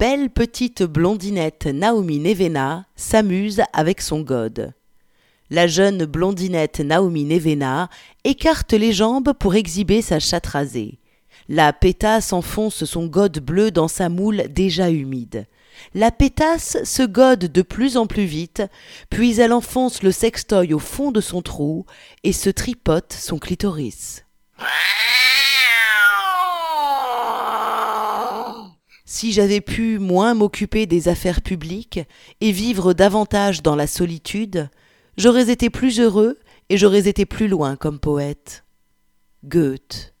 belle petite blondinette Naomi Nevena s'amuse avec son god. La jeune blondinette Naomi Nevena écarte les jambes pour exhiber sa chatte rasée. La pétasse enfonce son gode bleu dans sa moule déjà humide. La pétasse se gode de plus en plus vite, puis elle enfonce le sextoy au fond de son trou et se tripote son clitoris. Si j'avais pu moins m'occuper des affaires publiques et vivre davantage dans la solitude, j'aurais été plus heureux et j'aurais été plus loin comme poète. Goethe.